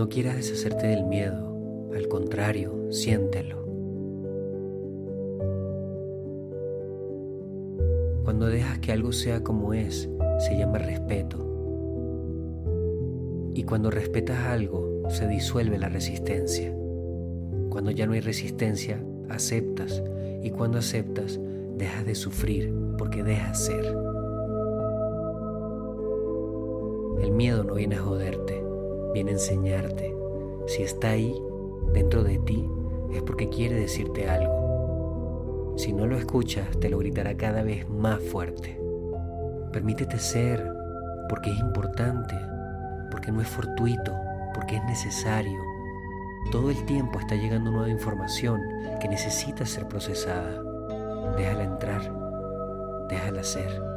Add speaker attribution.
Speaker 1: No quieras deshacerte del miedo, al contrario, siéntelo. Cuando dejas que algo sea como es, se llama respeto. Y cuando respetas algo, se disuelve la resistencia. Cuando ya no hay resistencia, aceptas. Y cuando aceptas, dejas de sufrir porque dejas ser. El miedo no viene a joderte, viene a enseñarte. Si está ahí, dentro de ti, es porque quiere decirte algo. Si no lo escuchas, te lo gritará cada vez más fuerte. Permítete ser, porque es importante, porque no es fortuito, porque es necesario. Todo el tiempo está llegando nueva información que necesita ser procesada. Déjala entrar, déjala ser.